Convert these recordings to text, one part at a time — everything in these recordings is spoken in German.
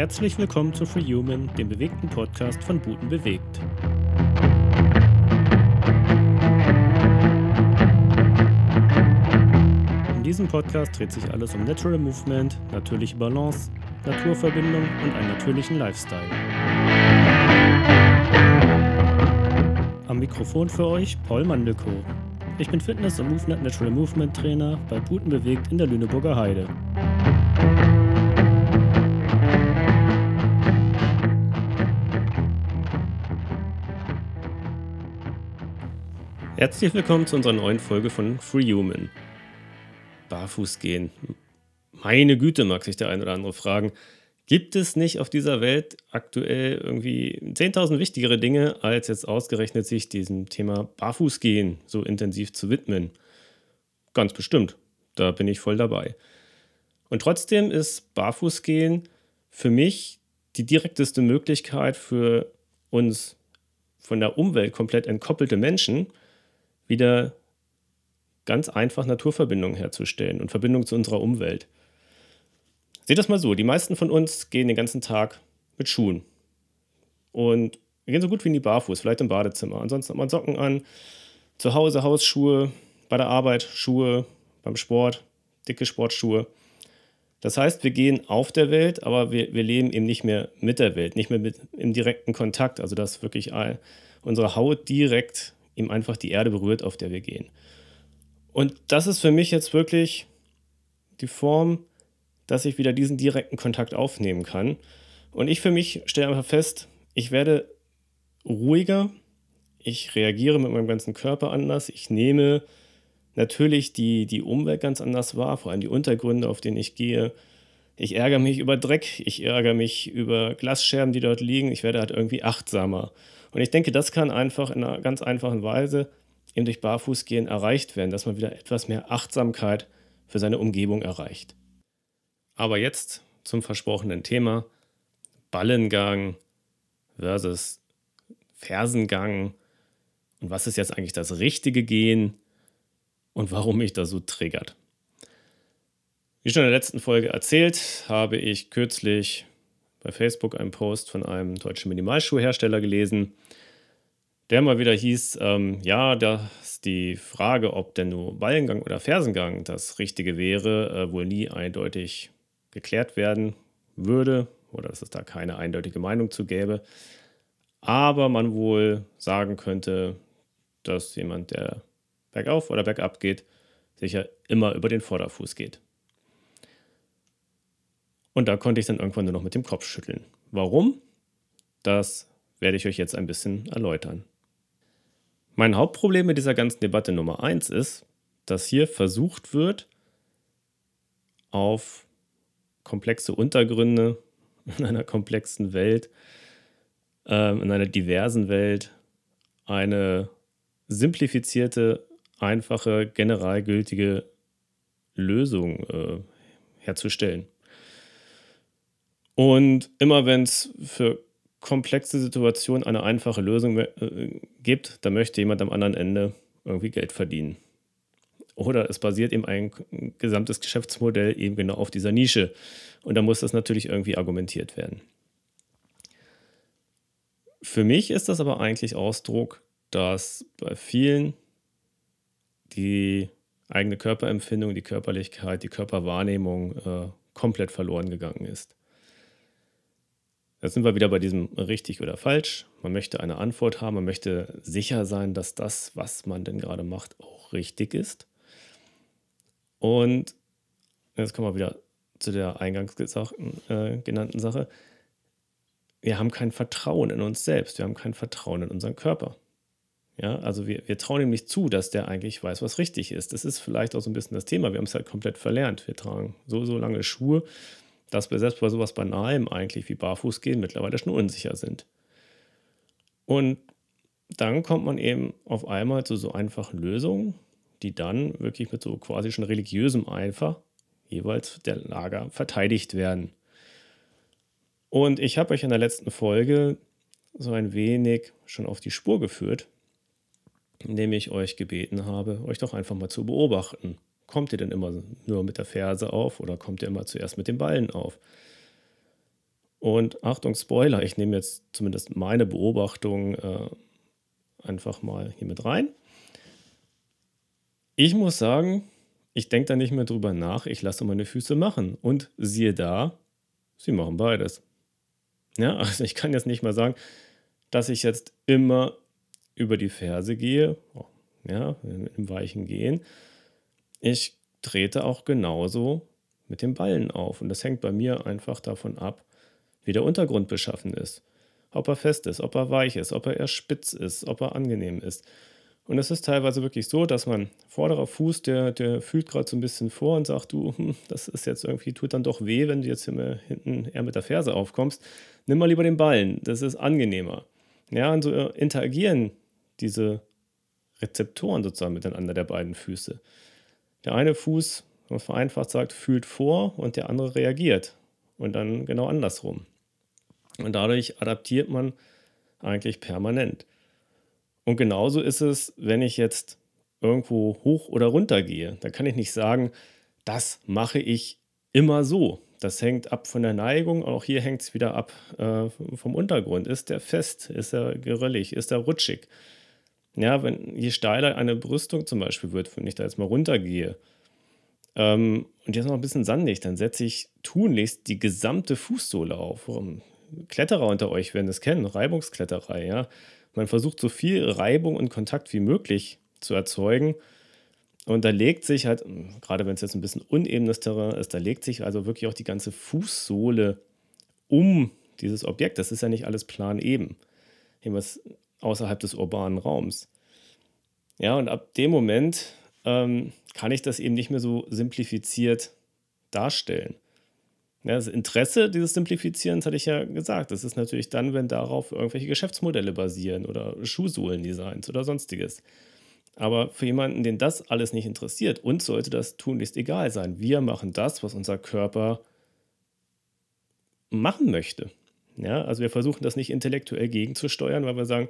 Herzlich willkommen zu Free Human, dem bewegten Podcast von Buten bewegt. In diesem Podcast dreht sich alles um Natural Movement, natürliche Balance, Naturverbindung und einen natürlichen Lifestyle. Am Mikrofon für euch Paul Mandelko. Ich bin Fitness- und Movement Natural Movement Trainer bei Buten bewegt in der Lüneburger Heide. Herzlich willkommen zu unserer neuen Folge von Free Human. Barfuß gehen. Meine Güte, mag sich der ein oder andere fragen. Gibt es nicht auf dieser Welt aktuell irgendwie 10.000 wichtigere Dinge, als jetzt ausgerechnet sich diesem Thema Barfußgehen so intensiv zu widmen? Ganz bestimmt. Da bin ich voll dabei. Und trotzdem ist Barfußgehen für mich die direkteste Möglichkeit für uns von der Umwelt komplett entkoppelte Menschen, wieder ganz einfach Naturverbindungen herzustellen und Verbindung zu unserer Umwelt. Seht das mal so, die meisten von uns gehen den ganzen Tag mit Schuhen. Und wir gehen so gut wie nie barfuß, vielleicht im Badezimmer. Ansonsten hat man Socken an, zu Hause Hausschuhe, bei der Arbeit Schuhe, beim Sport, dicke Sportschuhe. Das heißt, wir gehen auf der Welt, aber wir, wir leben eben nicht mehr mit der Welt, nicht mehr mit, im direkten Kontakt. Also dass wirklich unsere Haut direkt ihm einfach die Erde berührt, auf der wir gehen. Und das ist für mich jetzt wirklich die Form, dass ich wieder diesen direkten Kontakt aufnehmen kann. Und ich für mich stelle einfach fest, ich werde ruhiger, ich reagiere mit meinem ganzen Körper anders, ich nehme natürlich die, die Umwelt ganz anders wahr, vor allem die Untergründe, auf denen ich gehe. Ich ärgere mich über Dreck, ich ärgere mich über Glasscherben, die dort liegen, ich werde halt irgendwie achtsamer. Und ich denke, das kann einfach in einer ganz einfachen Weise eben durch Barfußgehen erreicht werden, dass man wieder etwas mehr Achtsamkeit für seine Umgebung erreicht. Aber jetzt zum versprochenen Thema Ballengang versus Fersengang und was ist jetzt eigentlich das richtige Gehen und warum mich das so triggert. Wie schon in der letzten Folge erzählt, habe ich kürzlich bei Facebook einen Post von einem deutschen Minimalschuhhersteller gelesen, der mal wieder hieß, ähm, ja, dass die Frage, ob denn nur Ballengang oder Fersengang das Richtige wäre, äh, wohl nie eindeutig geklärt werden würde oder dass es da keine eindeutige Meinung zu gäbe. Aber man wohl sagen könnte, dass jemand, der bergauf oder bergab geht, sicher immer über den Vorderfuß geht. Und da konnte ich dann irgendwann nur noch mit dem Kopf schütteln. Warum? Das werde ich euch jetzt ein bisschen erläutern. Mein Hauptproblem mit dieser ganzen Debatte Nummer 1 ist, dass hier versucht wird, auf komplexe Untergründe in einer komplexen Welt, äh, in einer diversen Welt, eine simplifizierte, einfache, generalgültige Lösung äh, herzustellen. Und immer wenn es für komplexe Situationen eine einfache Lösung äh, gibt, dann möchte jemand am anderen Ende irgendwie Geld verdienen. Oder es basiert eben ein gesamtes Geschäftsmodell eben genau auf dieser Nische. Und da muss das natürlich irgendwie argumentiert werden. Für mich ist das aber eigentlich Ausdruck, dass bei vielen die eigene Körperempfindung, die Körperlichkeit, die Körperwahrnehmung äh, komplett verloren gegangen ist. Jetzt sind wir wieder bei diesem richtig oder falsch. Man möchte eine Antwort haben, man möchte sicher sein, dass das, was man denn gerade macht, auch richtig ist. Und jetzt kommen wir wieder zu der eingangs äh, genannten Sache. Wir haben kein Vertrauen in uns selbst, wir haben kein Vertrauen in unseren Körper. Ja, also wir, wir trauen ihm nicht zu, dass der eigentlich weiß, was richtig ist. Das ist vielleicht auch so ein bisschen das Thema. Wir haben es halt komplett verlernt. Wir tragen so, so lange Schuhe, dass wir selbst bei sowas Banalem eigentlich wie Barfußgehen mittlerweile schon unsicher sind. Und dann kommt man eben auf einmal zu so einfachen Lösungen, die dann wirklich mit so quasi schon religiösem Eifer jeweils der Lager verteidigt werden. Und ich habe euch in der letzten Folge so ein wenig schon auf die Spur geführt, indem ich euch gebeten habe, euch doch einfach mal zu beobachten kommt ihr denn immer nur mit der Ferse auf oder kommt ihr immer zuerst mit den Ballen auf? Und Achtung, Spoiler, ich nehme jetzt zumindest meine Beobachtung äh, einfach mal hier mit rein. Ich muss sagen, ich denke da nicht mehr drüber nach, ich lasse meine Füße machen. Und siehe da, sie machen beides. Ja, also ich kann jetzt nicht mal sagen, dass ich jetzt immer über die Ferse gehe, ja, dem weichen Gehen. Ich trete auch genauso mit den Ballen auf. Und das hängt bei mir einfach davon ab, wie der Untergrund beschaffen ist. Ob er fest ist, ob er weich ist, ob er eher spitz ist, ob er angenehm ist. Und es ist teilweise wirklich so, dass man vorderer Fuß, der, der fühlt gerade so ein bisschen vor und sagt, du, hm, das ist jetzt irgendwie, tut dann doch weh, wenn du jetzt hier hinten eher mit der Ferse aufkommst. Nimm mal lieber den Ballen, das ist angenehmer. Ja, und so interagieren diese Rezeptoren sozusagen miteinander der beiden Füße. Der eine Fuß, wenn man vereinfacht sagt, fühlt vor und der andere reagiert. Und dann genau andersrum. Und dadurch adaptiert man eigentlich permanent. Und genauso ist es, wenn ich jetzt irgendwo hoch oder runter gehe. Da kann ich nicht sagen, das mache ich immer so. Das hängt ab von der Neigung. Auch hier hängt es wieder ab äh, vom Untergrund. Ist der fest? Ist er geröllig? Ist er rutschig? Ja, wenn je steiler eine Brüstung zum Beispiel wird, wenn ich da jetzt mal runtergehe ähm, und jetzt noch ein bisschen sandig, dann setze ich tunlichst die gesamte Fußsohle auf. Kletterer unter euch werden es kennen, Reibungskletterei, ja. Man versucht so viel Reibung und Kontakt wie möglich zu erzeugen. Und da legt sich halt, gerade wenn es jetzt ein bisschen unebenes Terrain ist, da legt sich also wirklich auch die ganze Fußsohle um dieses Objekt. Das ist ja nicht alles planeben. Irgendwas außerhalb des urbanen Raums. Ja, und ab dem Moment ähm, kann ich das eben nicht mehr so simplifiziert darstellen. Ja, das Interesse dieses Simplifizierens hatte ich ja gesagt. Das ist natürlich dann, wenn darauf irgendwelche Geschäftsmodelle basieren oder Schuhsohlendesigns oder sonstiges. Aber für jemanden, den das alles nicht interessiert, uns sollte das tunlichst egal sein. Wir machen das, was unser Körper machen möchte. Ja, also wir versuchen das nicht intellektuell gegenzusteuern, weil wir sagen,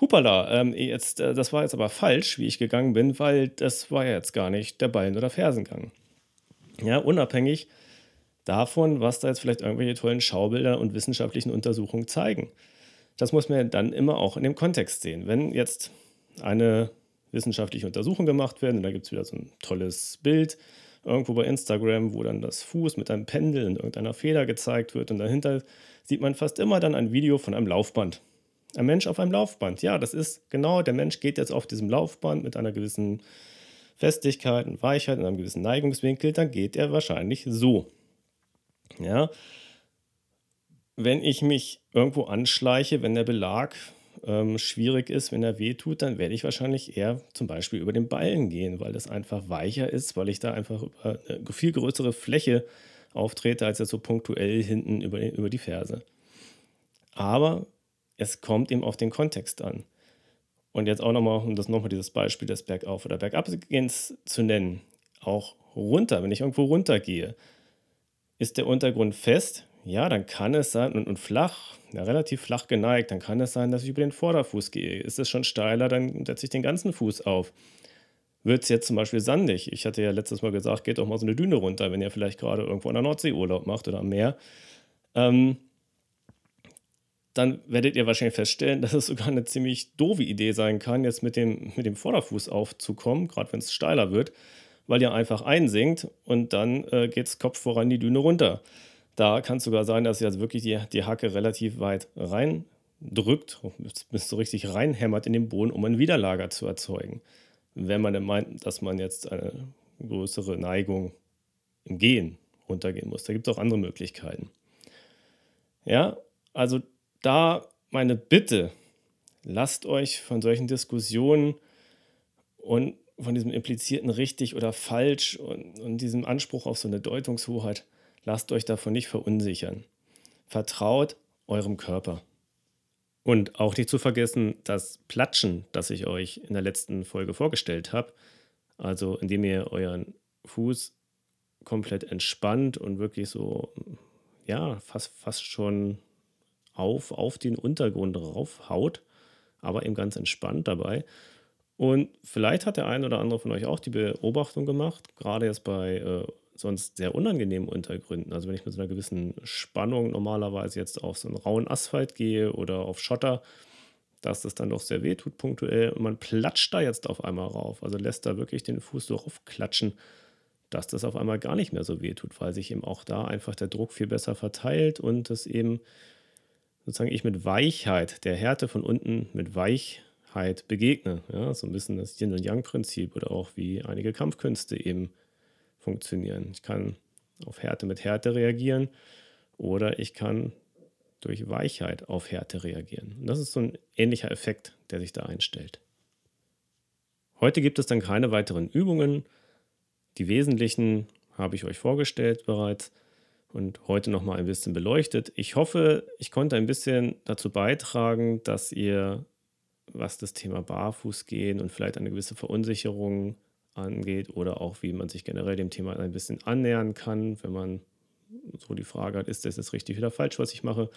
hupala, ähm, jetzt, äh, das war jetzt aber falsch, wie ich gegangen bin, weil das war ja jetzt gar nicht der Ballen- oder Fersengang. Ja, unabhängig davon, was da jetzt vielleicht irgendwelche tollen Schaubilder und wissenschaftlichen Untersuchungen zeigen. Das muss man dann immer auch in dem Kontext sehen. Wenn jetzt eine wissenschaftliche Untersuchung gemacht wird und da gibt es wieder so ein tolles Bild irgendwo bei Instagram, wo dann das Fuß mit einem Pendel in irgendeiner Feder gezeigt wird und dahinter sieht man fast immer dann ein Video von einem Laufband. Ein Mensch auf einem Laufband. Ja, das ist genau, der Mensch geht jetzt auf diesem Laufband mit einer gewissen Festigkeit und Weichheit und einem gewissen Neigungswinkel, dann geht er wahrscheinlich so. Ja. Wenn ich mich irgendwo anschleiche, wenn der Belag ähm, schwierig ist, wenn er wehtut, dann werde ich wahrscheinlich eher zum Beispiel über den Ballen gehen, weil das einfach weicher ist, weil ich da einfach über eine viel größere Fläche auftrete, als jetzt so punktuell hinten über, über die Ferse. Aber es kommt eben auf den Kontext an. Und jetzt auch nochmal, um das nochmal dieses Beispiel des Bergauf- oder Bergabgehens zu nennen, auch runter, wenn ich irgendwo runtergehe, ist der Untergrund fest, ja, dann kann es sein, und, und flach, ja, relativ flach geneigt, dann kann es sein, dass ich über den Vorderfuß gehe. Ist es schon steiler, dann setze ich den ganzen Fuß auf. Wird es jetzt zum Beispiel sandig? Ich hatte ja letztes Mal gesagt, geht doch mal so eine Düne runter, wenn ihr vielleicht gerade irgendwo an der Nordsee Urlaub macht oder am Meer. Ähm, dann werdet ihr wahrscheinlich feststellen, dass es sogar eine ziemlich doofe Idee sein kann, jetzt mit dem, mit dem Vorderfuß aufzukommen, gerade wenn es steiler wird, weil ihr einfach einsinkt und dann äh, geht es Kopf voran die Düne runter. Da kann es sogar sein, dass ihr jetzt wirklich die, die Hacke relativ weit reindrückt, bis so richtig reinhämmert in den Boden, um ein Widerlager zu erzeugen. Wenn man meint, dass man jetzt eine größere Neigung im Gehen runtergehen muss. Da gibt es auch andere Möglichkeiten. Ja, also da meine Bitte, lasst euch von solchen Diskussionen und von diesem implizierten richtig oder falsch und, und diesem Anspruch auf so eine Deutungshoheit, lasst euch davon nicht verunsichern. Vertraut eurem Körper. Und auch nicht zu vergessen, das Platschen, das ich euch in der letzten Folge vorgestellt habe, also indem ihr euren Fuß komplett entspannt und wirklich so, ja, fast, fast schon auf, auf den Untergrund raufhaut, aber eben ganz entspannt dabei. Und vielleicht hat der ein oder andere von euch auch die Beobachtung gemacht, gerade jetzt bei äh, sonst sehr unangenehmen Untergründen. Also wenn ich mit so einer gewissen Spannung normalerweise jetzt auf so einen rauen Asphalt gehe oder auf Schotter, dass das dann doch sehr weh tut punktuell und man platscht da jetzt auf einmal rauf. Also lässt da wirklich den Fuß so raufklatschen, dass das auf einmal gar nicht mehr so weh tut, weil sich eben auch da einfach der Druck viel besser verteilt und das eben sozusagen ich mit Weichheit, der Härte von unten mit Weichheit begegne. Ja, so ein bisschen das Yin- und Yang-Prinzip oder auch wie einige Kampfkünste eben funktionieren. Ich kann auf Härte mit Härte reagieren oder ich kann durch Weichheit auf Härte reagieren. Und das ist so ein ähnlicher Effekt, der sich da einstellt. Heute gibt es dann keine weiteren Übungen. Die wesentlichen habe ich euch vorgestellt bereits und heute noch mal ein bisschen beleuchtet. Ich hoffe, ich konnte ein bisschen dazu beitragen, dass ihr, was das Thema Barfußgehen und vielleicht eine gewisse Verunsicherung angeht oder auch wie man sich generell dem Thema ein bisschen annähern kann, wenn man so die Frage hat, ist das jetzt richtig oder falsch, was ich mache,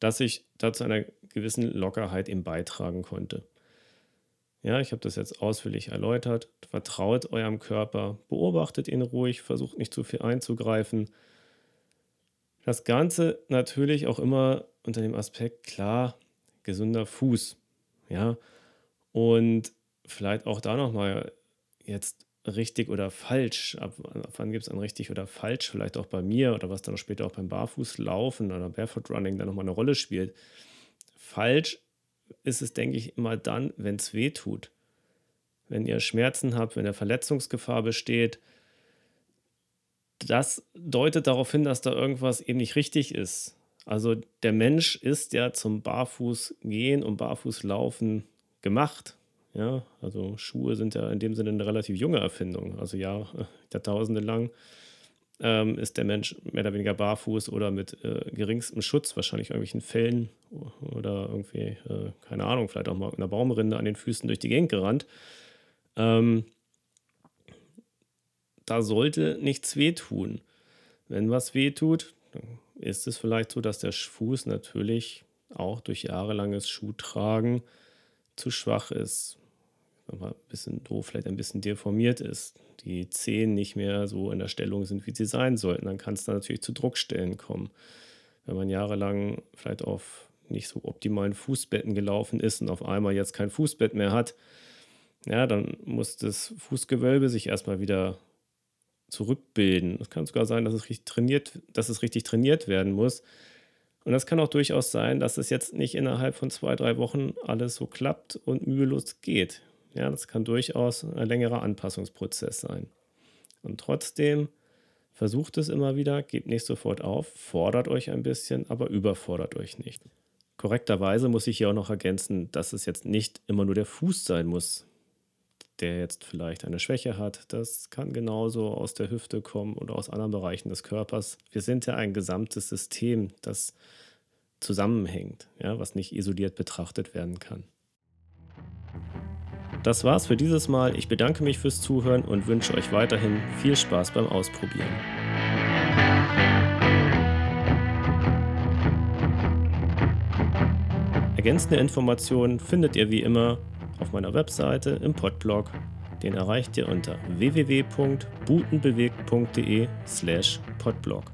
dass ich dazu einer gewissen Lockerheit eben beitragen konnte. Ja, ich habe das jetzt ausführlich erläutert. Vertraut eurem Körper, beobachtet ihn ruhig, versucht nicht zu viel einzugreifen. Das Ganze natürlich auch immer unter dem Aspekt, klar, gesunder Fuß. Ja, und vielleicht auch da nochmal jetzt richtig oder falsch, ab, wann gibt es ein richtig oder falsch, vielleicht auch bei mir oder was dann später auch beim Barfußlaufen oder Barefoot Running dann nochmal eine Rolle spielt. Falsch ist es, denke ich, immer dann, wenn es weh tut. Wenn ihr Schmerzen habt, wenn eine Verletzungsgefahr besteht, das deutet darauf hin, dass da irgendwas eben nicht richtig ist. Also der Mensch ist ja zum Barfußgehen und Barfußlaufen gemacht. Ja, also Schuhe sind ja in dem Sinne eine relativ junge Erfindung. Also ja, Jahrtausende lang ähm, ist der Mensch mehr oder weniger barfuß oder mit äh, geringstem Schutz, wahrscheinlich irgendwelchen Fellen oder irgendwie, äh, keine Ahnung, vielleicht auch mal einer Baumrinde an den Füßen durch die Gegend gerannt. Ähm, da sollte nichts wehtun. Wenn was wehtut, dann ist es vielleicht so, dass der Fuß natürlich auch durch jahrelanges Schuhtragen zu schwach ist ein bisschen doof, vielleicht ein bisschen deformiert ist, die Zehen nicht mehr so in der Stellung sind, wie sie sein sollten, dann kann es da natürlich zu Druckstellen kommen. Wenn man jahrelang vielleicht auf nicht so optimalen Fußbetten gelaufen ist und auf einmal jetzt kein Fußbett mehr hat, ja, dann muss das Fußgewölbe sich erstmal wieder zurückbilden. Es kann sogar sein, dass es richtig trainiert, dass es richtig trainiert werden muss. Und das kann auch durchaus sein, dass es jetzt nicht innerhalb von zwei, drei Wochen alles so klappt und mühelos geht. Ja, das kann durchaus ein längerer Anpassungsprozess sein. Und trotzdem versucht es immer wieder, gebt nicht sofort auf, fordert euch ein bisschen, aber überfordert euch nicht. Korrekterweise muss ich hier auch noch ergänzen, dass es jetzt nicht immer nur der Fuß sein muss, der jetzt vielleicht eine Schwäche hat. Das kann genauso aus der Hüfte kommen oder aus anderen Bereichen des Körpers. Wir sind ja ein gesamtes System, das zusammenhängt, ja, was nicht isoliert betrachtet werden kann. Das war's für dieses Mal. Ich bedanke mich fürs Zuhören und wünsche euch weiterhin viel Spaß beim Ausprobieren. Ergänzende Informationen findet ihr wie immer auf meiner Webseite im Podblog. Den erreicht ihr unter www.butenbewegt.de/podblog.